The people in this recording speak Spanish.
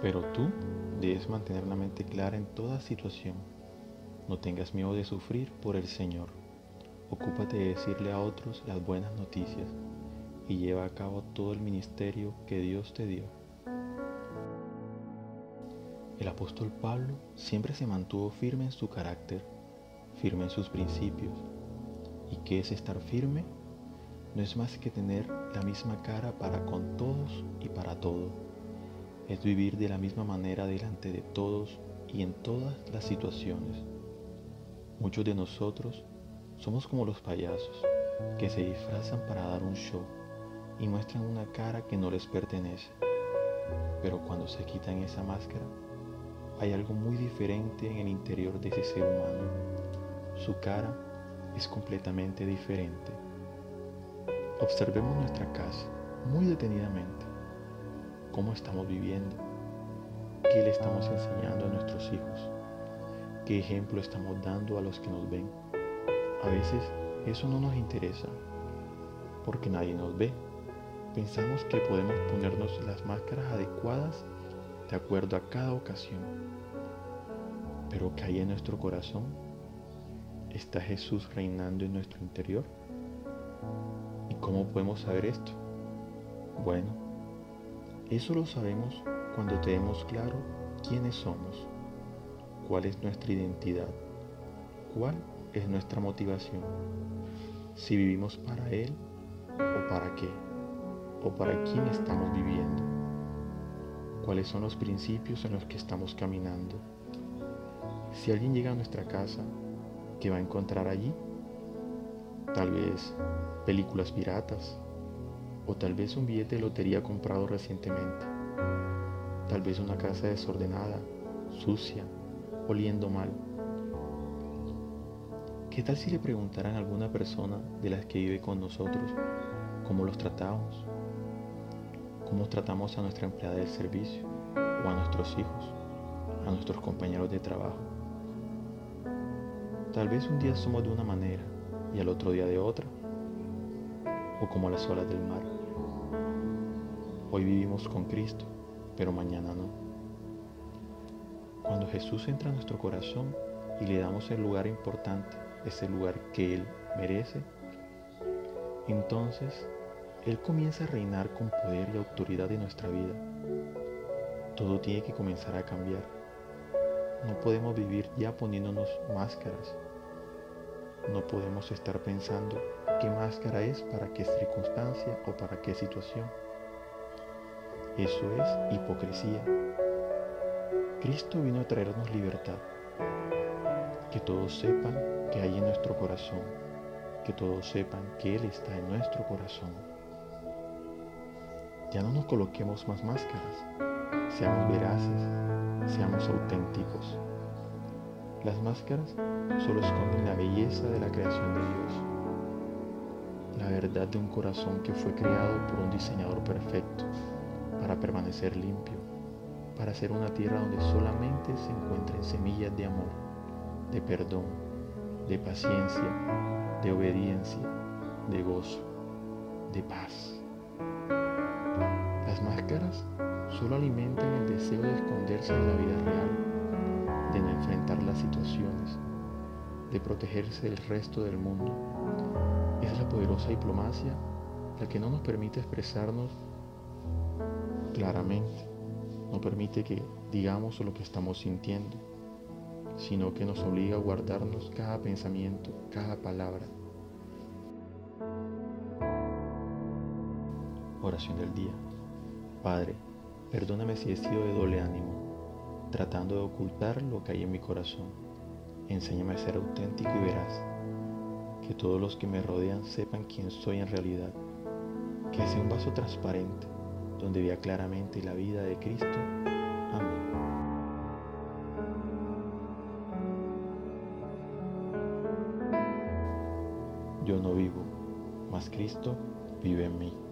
Pero tú debes mantener la mente clara en toda situación. No tengas miedo de sufrir por el Señor. Ocúpate de decirle a otros las buenas noticias y lleva a cabo todo el ministerio que Dios te dio. El apóstol Pablo siempre se mantuvo firme en su carácter, firme en sus principios. ¿Y qué es estar firme? No es más que tener la misma cara para con todos y para todo. Es vivir de la misma manera delante de todos y en todas las situaciones. Muchos de nosotros somos como los payasos que se disfrazan para dar un show y muestran una cara que no les pertenece. Pero cuando se quitan esa máscara, hay algo muy diferente en el interior de ese ser humano. Su cara es completamente diferente. Observemos nuestra casa muy detenidamente. ¿Cómo estamos viviendo? ¿Qué le estamos enseñando a nuestros hijos? ¿Qué ejemplo estamos dando a los que nos ven? A veces eso no nos interesa porque nadie nos ve. Pensamos que podemos ponernos las máscaras adecuadas de acuerdo a cada ocasión. Pero ¿qué hay en nuestro corazón? ¿Está Jesús reinando en nuestro interior? ¿Y cómo podemos saber esto? Bueno, eso lo sabemos cuando tenemos claro quiénes somos, cuál es nuestra identidad, cuál es nuestra motivación. Si vivimos para Él o para qué, o para quién estamos viviendo. Cuáles son los principios en los que estamos caminando. Si alguien llega a nuestra casa, ¿qué va a encontrar allí? Tal vez películas piratas, o tal vez un billete de lotería comprado recientemente. Tal vez una casa desordenada, sucia, oliendo mal ¿Qué tal si le preguntaran a alguna persona de las que vive con nosotros cómo los tratamos? ¿Cómo tratamos a nuestra empleada del servicio o a nuestros hijos, a nuestros compañeros de trabajo? Tal vez un día somos de una manera y al otro día de otra, o como las olas del mar. Hoy vivimos con Cristo, pero mañana no. Cuando Jesús entra a nuestro corazón y le damos el lugar importante ese lugar que Él merece, entonces Él comienza a reinar con poder y autoridad en nuestra vida. Todo tiene que comenzar a cambiar. No podemos vivir ya poniéndonos máscaras. No podemos estar pensando qué máscara es para qué circunstancia o para qué situación. Eso es hipocresía. Cristo vino a traernos libertad. Que todos sepan que hay en nuestro corazón, que todos sepan que Él está en nuestro corazón. Ya no nos coloquemos más máscaras, seamos veraces, seamos auténticos. Las máscaras solo esconden la belleza de la creación de Dios, la verdad de un corazón que fue creado por un diseñador perfecto para permanecer limpio, para ser una tierra donde solamente se encuentren semillas de amor, de perdón, de paciencia, de obediencia, de gozo, de paz. Las máscaras solo alimentan el deseo de esconderse en la vida real, de no enfrentar las situaciones, de protegerse del resto del mundo. Es la poderosa diplomacia la que no nos permite expresarnos claramente, no permite que digamos lo que estamos sintiendo sino que nos obliga a guardarnos cada pensamiento, cada palabra. Oración del día. Padre, perdóname si he sido de doble ánimo, tratando de ocultar lo que hay en mi corazón. Enséñame a ser auténtico y veraz. Que todos los que me rodean sepan quién soy en realidad. Que sea un vaso transparente donde vea claramente la vida de Cristo Yo no vivo, mas Cristo vive en mí.